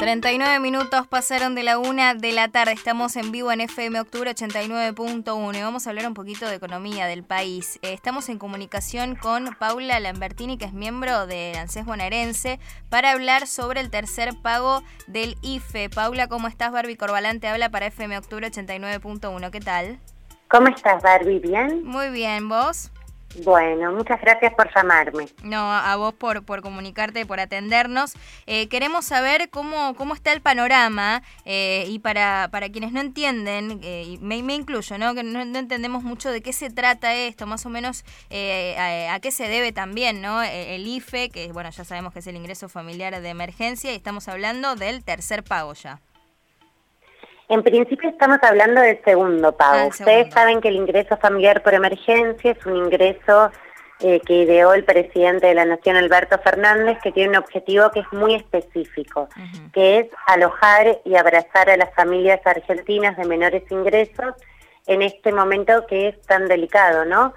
39 minutos pasaron de la una de la tarde. Estamos en vivo en FM Octubre 89.1 y vamos a hablar un poquito de economía del país. Eh, estamos en comunicación con Paula Lambertini, que es miembro de ANSES bonaerense, para hablar sobre el tercer pago del IFE. Paula, ¿cómo estás? Barbie Corbalante habla para FM Octubre 89.1. ¿Qué tal? ¿Cómo estás, Barbie? ¿Bien? Muy bien, ¿vos? Bueno, muchas gracias por llamarme. No, a vos por, por comunicarte, por atendernos. Eh, queremos saber cómo, cómo está el panorama eh, y para, para quienes no entienden, eh, me, incluyo, ¿no? que no, entendemos mucho de qué se trata esto, más o menos a, qué se debe también ¿no? E, el IFE, que bueno, ya sabemos que es el ingreso familiar de emergencia y estamos hablando del tercer pago ya. En principio estamos hablando del segundo pago. Ah, Ustedes saben que el ingreso familiar por emergencia es un ingreso eh, que ideó el presidente de la Nación, Alberto Fernández, que tiene un objetivo que es muy específico, que es alojar y abrazar a las familias argentinas de menores ingresos en este momento que es tan delicado, ¿no?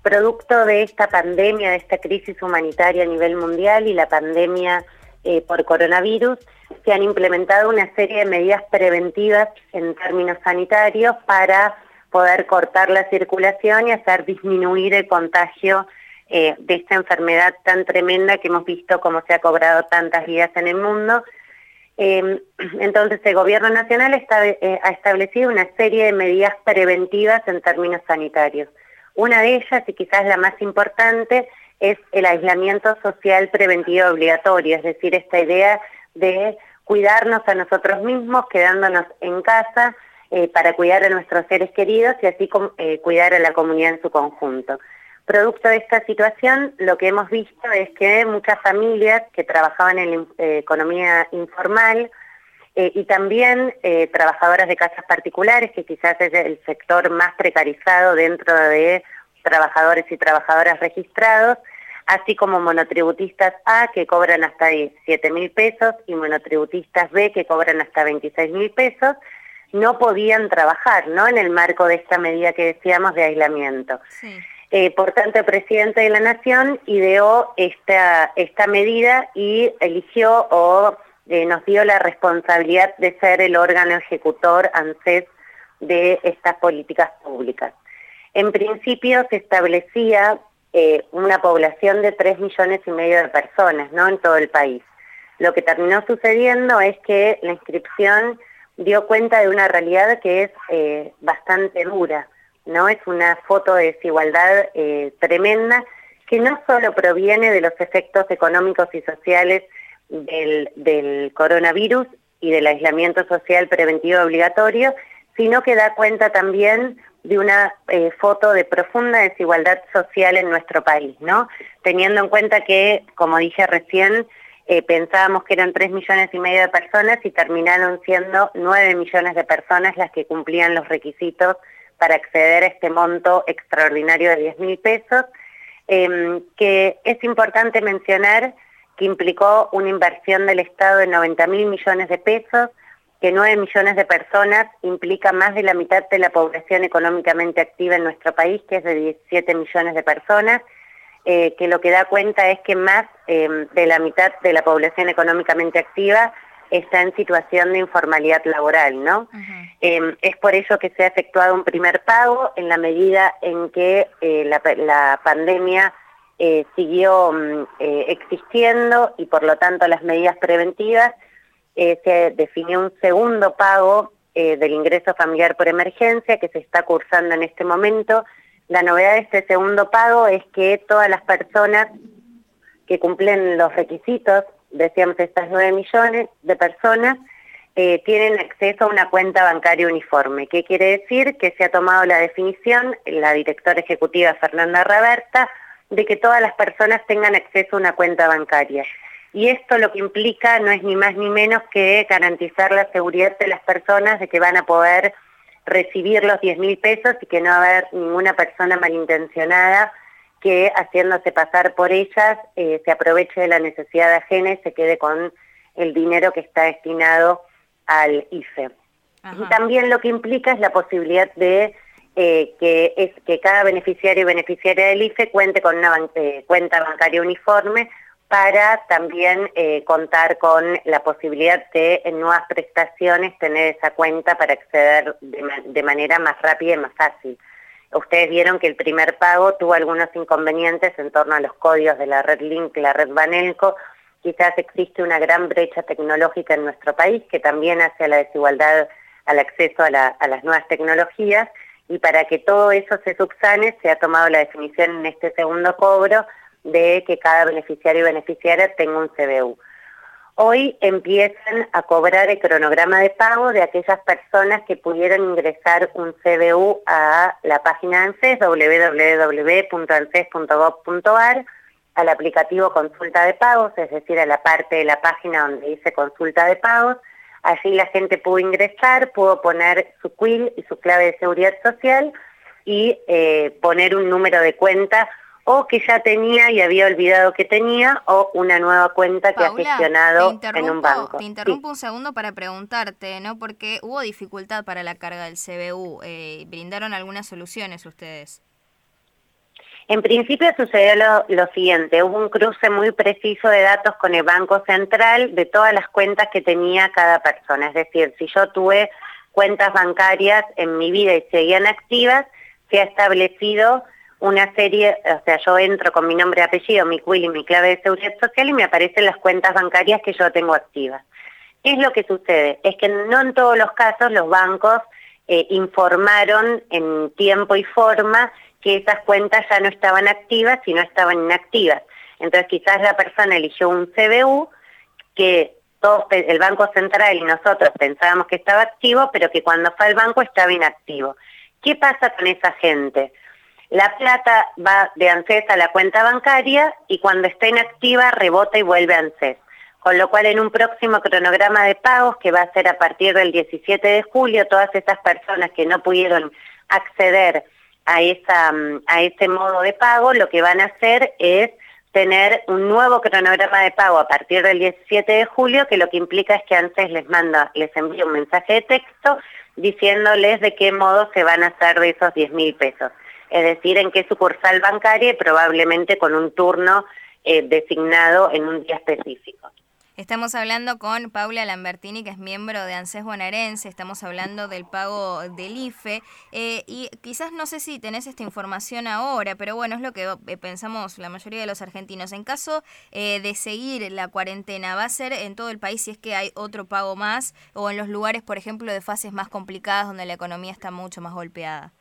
Producto de esta pandemia, de esta crisis humanitaria a nivel mundial y la pandemia eh, por coronavirus, se han implementado una serie de medidas preventivas en términos sanitarios para poder cortar la circulación y hacer disminuir el contagio eh, de esta enfermedad tan tremenda que hemos visto como se ha cobrado tantas vidas en el mundo. Em, entonces el Gobierno Nacional eh, ha establecido una serie de medidas preventivas en términos sanitarios. Una de ellas, y quizás la más importante, es el aislamiento social preventivo obligatorio, es decir, esta idea de cuidarnos a nosotros mismos, quedándonos en casa eh, para cuidar a nuestros seres queridos y así eh, cuidar a la comunidad en su conjunto. Producto de esta situación, lo que hemos visto es que muchas familias que trabajaban en la eh, economía informal y también trabajadoras de casas particulares, que quizás es el sector más precarizado dentro de trabajadores y trabajadoras registrados, así como monotributistas A que cobran hasta 7 mil pesos y monotributistas B que cobran hasta 26 mil pesos, no podían trabajar ¿no? en el marco de esta medida que decíamos de aislamiento. Eh, por tanto, el presidente de la Nación ideó esta, esta medida y eligió o eh, nos dio la responsabilidad de ser el órgano ejecutor ANSES de estas políticas públicas. En principio se establecía eh, una población de 3 millones y medio de personas ¿no? en todo el país. Lo que terminó sucediendo es que la inscripción dio cuenta de una realidad que es eh, bastante dura, ¿no? Es una foto de desigualdad eh, tremenda que no solo proviene de los efectos económicos y sociales del, del coronavirus y del aislamiento social preventivo obligatorio, sino que da cuenta también de una eh, foto de profunda desigualdad social en nuestro país, ¿no? Teniendo en cuenta que, como dije recién, eh, pensábamos que eran 3 millones y medio de personas y terminaron siendo 9 millones de personas las que cumplían los requisitos para acceder a este monto extraordinario de 10 mil pesos, em, que es importante mencionar que implicó una inversión del Estado de 90 mil millones de pesos, que 9 millones de personas implica más de la mitad de la población económicamente activa en nuestro país, que es de 17 millones de personas, eh, que lo que da cuenta es que más em, de la mitad de la población económicamente activa está en situación de informalidad laboral, ¿no? Em, es por ello que se ha efectuado un primer pago en la medida en que eh, la, pandemia eh, siguió mm, existiendo y por lo tanto las medidas preventivas se definió un segundo pago eh, del ingreso familiar por emergencia que se está cursando en este momento. La novedad de este segundo pago es que todas las personas que cumplen los requisitos, decíamos estas 9 millones de personas, eh, tienen acceso a una cuenta bancaria uniforme. ¿Qué quiere decir? Que se ha tomado la definición, la directora ejecutiva Fernanda Raberta, de que todas las personas tengan acceso a una cuenta bancaria y esto lo que implica no es ni más ni menos que garantizar la seguridad de las personas de que van a poder recibir los 10 mil pesos y que no va a haber ninguna persona malintencionada que haciéndose pasar por ellas eh, se aproveche de la necesidad ajena y se quede con el dinero que está destinado al IFE. Y también lo que implica es la posibilidad de eh, que, es, que cada beneficiario y beneficiaria del IFE cuente con una eh, cuenta bancaria uniforme para también eh, contar con la posibilidad de en nuevas prestaciones tener esa cuenta para acceder de, manera más rápida y más fácil. Ustedes vieron que el primer pago tuvo algunos inconvenientes en torno a los códigos de la red Link, la red Banelco. Quizás existe una gran brecha tecnológica en nuestro país que también hace a la desigualdad al acceso a, a las nuevas tecnologías y para que todo eso se subsane se ha tomado la definición en este segundo cobro de que cada beneficiario y beneficiaria tenga un CBU. Hoy empiezan a cobrar el cronograma de pago de aquellas personas que pudieron ingresar un CBU a la página de ANSES, www.anses.gov.ar, al aplicativo consulta de pagos, es decir, a la parte de la página donde dice consulta de pagos. Allí la gente pudo ingresar, pudo poner su CUIL y su clave de seguridad social y eh, poner un número de cuenta o que ya tenía y había olvidado que tenía, o una nueva cuenta que ha gestionado en un banco. Te interrumpo un segundo para preguntarte, ¿no? Porque hubo dificultad para la carga del CBU. Eh, ¿Brindaron algunas soluciones ustedes? En principio sucedió lo, lo, siguiente, hubo un cruce muy preciso de datos con el Banco Central de todas las cuentas que tenía cada persona. Es decir, si yo tuve cuentas bancarias en mi vida y seguían activas, se ha establecido una serie, o sea, yo entro con mi nombre y apellido, mi CUIL y mi clave de seguridad social y me aparecen las cuentas bancarias que yo tengo activas. ¿Qué es lo que sucede? Es que no en todos los casos los bancos eh, informaron en tiempo y forma que esas cuentas ya no estaban activas, sino estaban inactivas. Entonces quizás la persona eligió un CBU que todos, el Banco Central y nosotros pensábamos que estaba activo, pero que cuando fue al banco estaba inactivo. ¿Qué pasa con esa gente? La plata va de ANSES a la cuenta bancaria y cuando está inactiva rebota y vuelve a ANSES. Con lo cual en un próximo cronograma de pagos que va a ser a partir del 17 de julio, todas esas personas que no pudieron acceder a, esa, a ese modo de pago, lo que van a hacer es tener un nuevo cronograma de pago a partir del 17 de julio, que lo que implica es que ANSES les manda, les envía un mensaje de texto diciéndoles de qué modo se van a hacer de esos 10 mil pesos es decir, en qué sucursal bancaria y probablemente con un turno eh, designado en un día específico. Estamos hablando con Paula Lambertini, que es miembro de ANSES Bonaerense, estamos hablando del pago del IFE, eh, y quizás no sé si tenés esta información ahora, pero bueno, es lo que eh, pensamos la mayoría de los argentinos. En caso de seguir la cuarentena, ¿va a ser en todo el país si es que hay otro pago más, o en los lugares, por ejemplo, de fases más complicadas donde la economía está mucho más golpeada?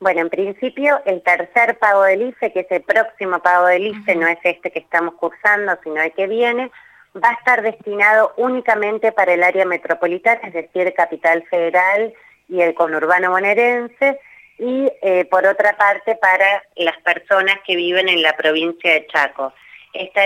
Bueno, en principio el tercer pago del IFE, que es el próximo pago del IFE, no es este que estamos cursando, sino el que viene, va a estar destinado únicamente para el área metropolitana, es decir, Capital Federal y el conurbano bonaerense, y eh, por otra parte para las personas que viven en la provincia de Chaco. Esta,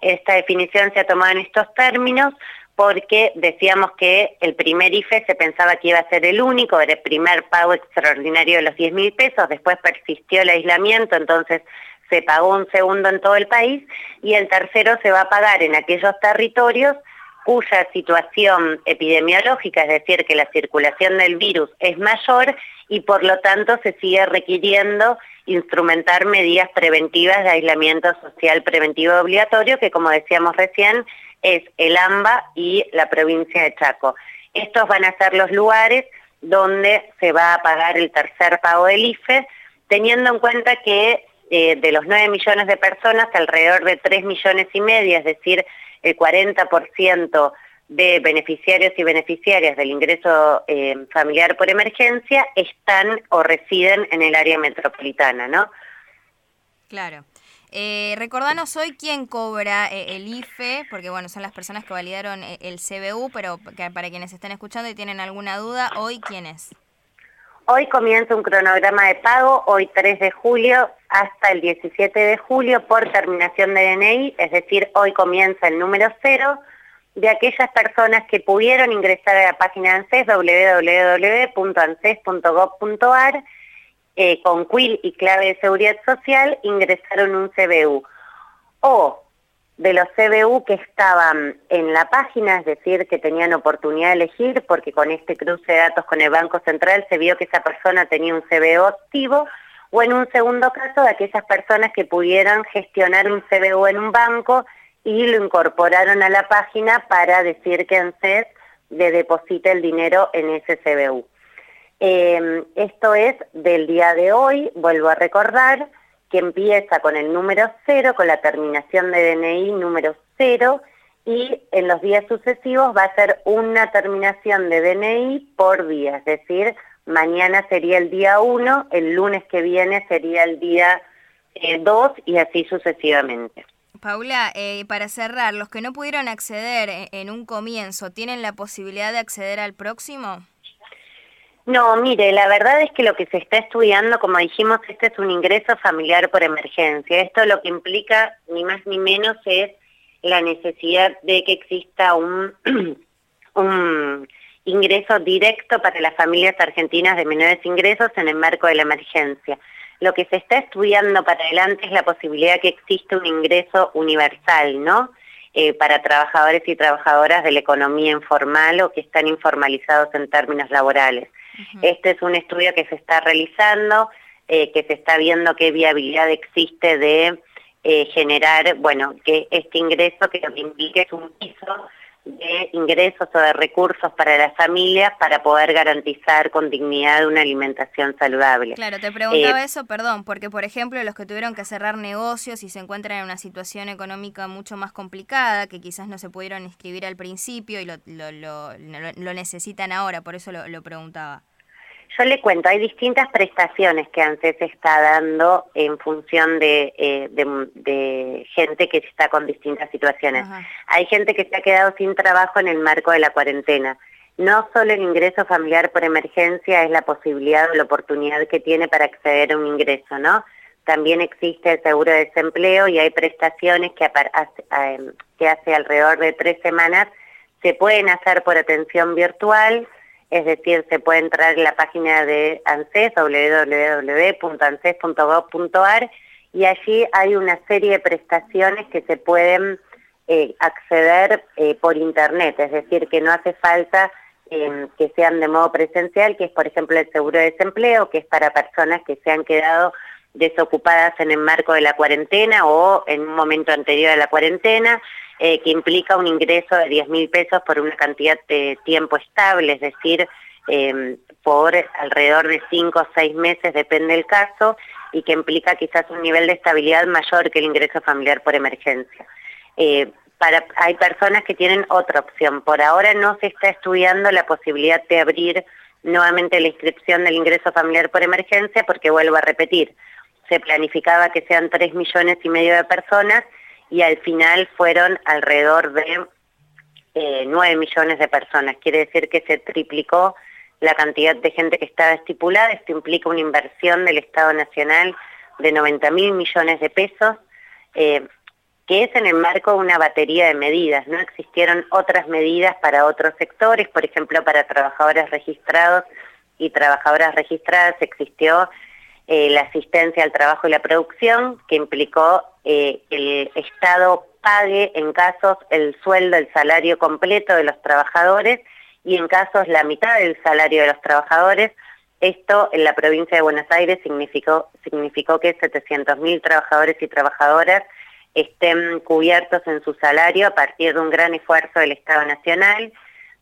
esta definición se ha tomado en estos términos porque decíamos que el primer IFE se pensaba que iba a ser el único, era el primer pago extraordinario de los 10 mil pesos, después persistió el aislamiento, entonces se pagó un segundo en todo el país y el tercero se va a pagar en aquellos territorios cuya situación epidemiológica, es decir, que la circulación del virus es mayor y por lo tanto se sigue requiriendo instrumentar medidas preventivas de aislamiento social preventivo obligatorio, que como decíamos recién, es el AMBA y la provincia de Chaco. Estos van a ser los lugares donde se va a pagar el tercer pago del IFE, teniendo en cuenta que eh, de los 9 millones de personas, alrededor de 3 millones y medio, es decir, el 40% de beneficiarios y beneficiarias del ingreso eh, familiar por emergencia están o residen en el área metropolitana, ¿no? Claro. Eh, recordanos hoy quién cobra eh, el IFE, porque bueno, son las personas que validaron eh, el CBU, pero para quienes estén escuchando y tienen alguna duda, hoy quién es. Hoy comienza un cronograma de pago, hoy 3 de julio hasta el 17 de julio por terminación de DNI, es decir, hoy comienza el número cero de aquellas personas que pudieron ingresar a la página ANSES www.anses.gov.ar eh, con CUIL y clave de seguridad social ingresaron un CBU. O de los CBU que estaban en la página, es decir, que tenían oportunidad de elegir, porque con este cruce de datos con el Banco Central se vio que esa persona tenía un CBU activo, o en un segundo caso de aquellas personas que pudieran gestionar un CBU en un banco y lo incorporaron a la página para decir que ANSES le deposite el dinero en ese CBU. Em, esto es del día de hoy, vuelvo a recordar, que empieza con el número cero, con la terminación de DNI número cero, y en los días sucesivos va a ser una terminación de DNI por día, es decir, mañana sería el día 1, el lunes que viene sería el día 2 eh, y así sucesivamente. Paula, eh, para cerrar, los que no pudieron acceder en un comienzo, ¿tienen la posibilidad de acceder al próximo? No, mire, la verdad es que lo que se está estudiando, como dijimos, este es un ingreso familiar por emergencia. Esto lo que implica, ni más ni menos, es la necesidad de que exista un, un ingreso directo para las familias argentinas de menores ingresos en el marco de la emergencia. Lo que se está estudiando para adelante es la posibilidad que existe un ingreso universal, ¿no? Eh, para trabajadores y trabajadoras de la economía informal o que están informalizados en términos laborales. Este es un estudio que se está realizando, eh, que se está viendo qué viabilidad existe de eh, generar, bueno, que este ingreso que lo que implique es un piso de ingresos o de recursos para las familias para poder garantizar con dignidad una alimentación saludable. Claro, te preguntaba eh, eso, perdón, porque por ejemplo los que tuvieron que cerrar negocios y se encuentran en una situación económica mucho más complicada, que quizás no se pudieron inscribir al principio y lo, lo, lo, necesitan ahora, por eso lo preguntaba. Yo le cuento, hay distintas prestaciones que ANSES está dando en función de, eh, gente que está con distintas situaciones. Hay gente que se ha quedado sin trabajo en el marco de la cuarentena. No solo el ingreso familiar por emergencia es la posibilidad o la oportunidad que tiene para acceder a un ingreso, ¿no? También existe el seguro de desempleo y hay prestaciones que, eh, que hace alrededor de tres semanas se pueden hacer por atención virtual, es decir, se puede entrar en la página de ANSES, www.anses.gov.ar, y allí hay una serie de prestaciones que se pueden eh, acceder eh, por Internet, es decir, que no hace falta em, que sean de modo presencial, que es por ejemplo el seguro de desempleo, que es para personas que se han quedado desocupadas en el marco de la cuarentena o en un momento anterior a la cuarentena, eh, que implica un ingreso de 10 mil pesos por una cantidad de tiempo estable, es decir, eh, por alrededor de 5 o 6 meses, depende del caso, y que implica quizás un nivel de estabilidad mayor que el ingreso familiar por emergencia. Eh, hay personas que tienen otra opción. Por ahora no se está estudiando la posibilidad de abrir nuevamente la inscripción del ingreso familiar por emergencia, porque vuelvo a repetir, se planificaba que sean 3 millones y medio de personas y al final fueron alrededor de eh, 9 millones de personas. Quiere decir que se triplicó la cantidad de gente que estaba estipulada. Esto implica una inversión del Estado Nacional de 90 mil millones de pesos, eh, que es en el marco de una batería de medidas. No existieron otras medidas para otros sectores, por ejemplo, para trabajadores registrados y trabajadoras registradas existió eh, la asistencia al trabajo y la producción, que implicó eh, el Estado pague en casos el sueldo, el salario completo de los trabajadores y en casos la mitad del salario de los trabajadores. Esto en la provincia de Buenos Aires significó, significó que 700.000 trabajadores y trabajadoras estén cubiertos en su salario a partir de un gran esfuerzo del Estado Nacional.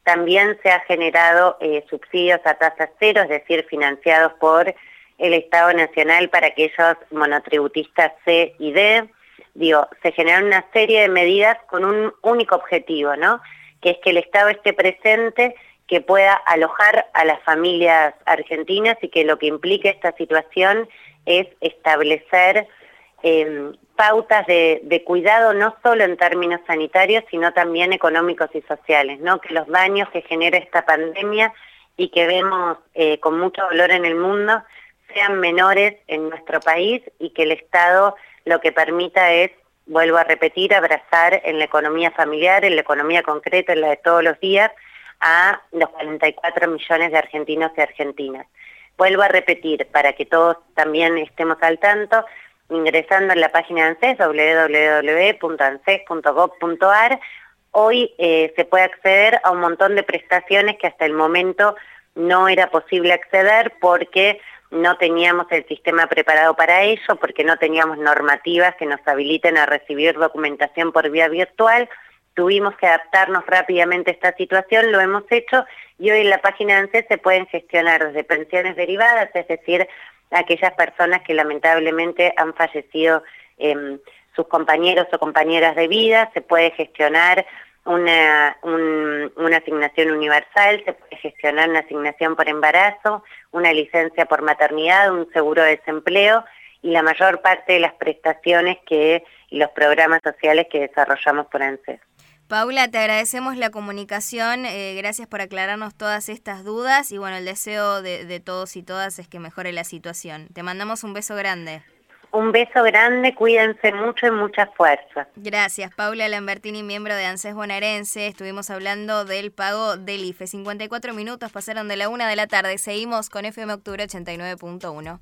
También se ha generado eh, subsidios a tasa cero, es decir, financiados por el Estado Nacional para aquellos monotributistas C y D digo, se generan una serie de medidas con un único objetivo, ¿no? Que es que el Estado esté presente, que pueda alojar a las familias argentinas y que lo que implique esta situación es establecer em, pautas de, cuidado no solo en términos sanitarios, sino también económicos y sociales, ¿no? Que los daños que genera esta pandemia y que vemos eh, con mucho dolor en el mundo sean menores en nuestro país y que el Estado lo que permita es, vuelvo a repetir, abrazar en la economía familiar, en la economía concreta, en la de todos los días, a los 44 millones de argentinos y argentinas. Vuelvo a repetir, para que todos también estemos al tanto, ingresando en la página de ANSES, www.anses.gov.ar, hoy eh, se puede acceder a un montón de prestaciones que hasta el momento no era posible acceder porque no teníamos el sistema preparado para ello porque no teníamos normativas que nos habiliten a recibir documentación por vía virtual. Tuvimos que adaptarnos rápidamente a esta situación, lo hemos hecho y hoy en la página de ANSES se pueden gestionar desde pensiones derivadas, es decir, aquellas personas que lamentablemente han fallecido eh, sus compañeros o compañeras de vida, se puede gestionar una, una asignación universal, se puede gestionar una asignación por embarazo, una licencia por maternidad, un seguro de desempleo y la mayor parte de las prestaciones que y los programas sociales que desarrollamos por ANSES. Paula, te agradecemos la comunicación, eh, gracias por aclararnos todas estas dudas y bueno, el deseo de, de todos y todas es que mejore la situación. Te mandamos un beso grande. Un beso grande, cuídense mucho y mucha fuerza. Gracias, Paula Lambertini, miembro de ANSES Bonaerense. Estuvimos hablando del pago del IFE. 54 minutos pasaron de la una de la tarde. Seguimos con FM Octubre 89.1.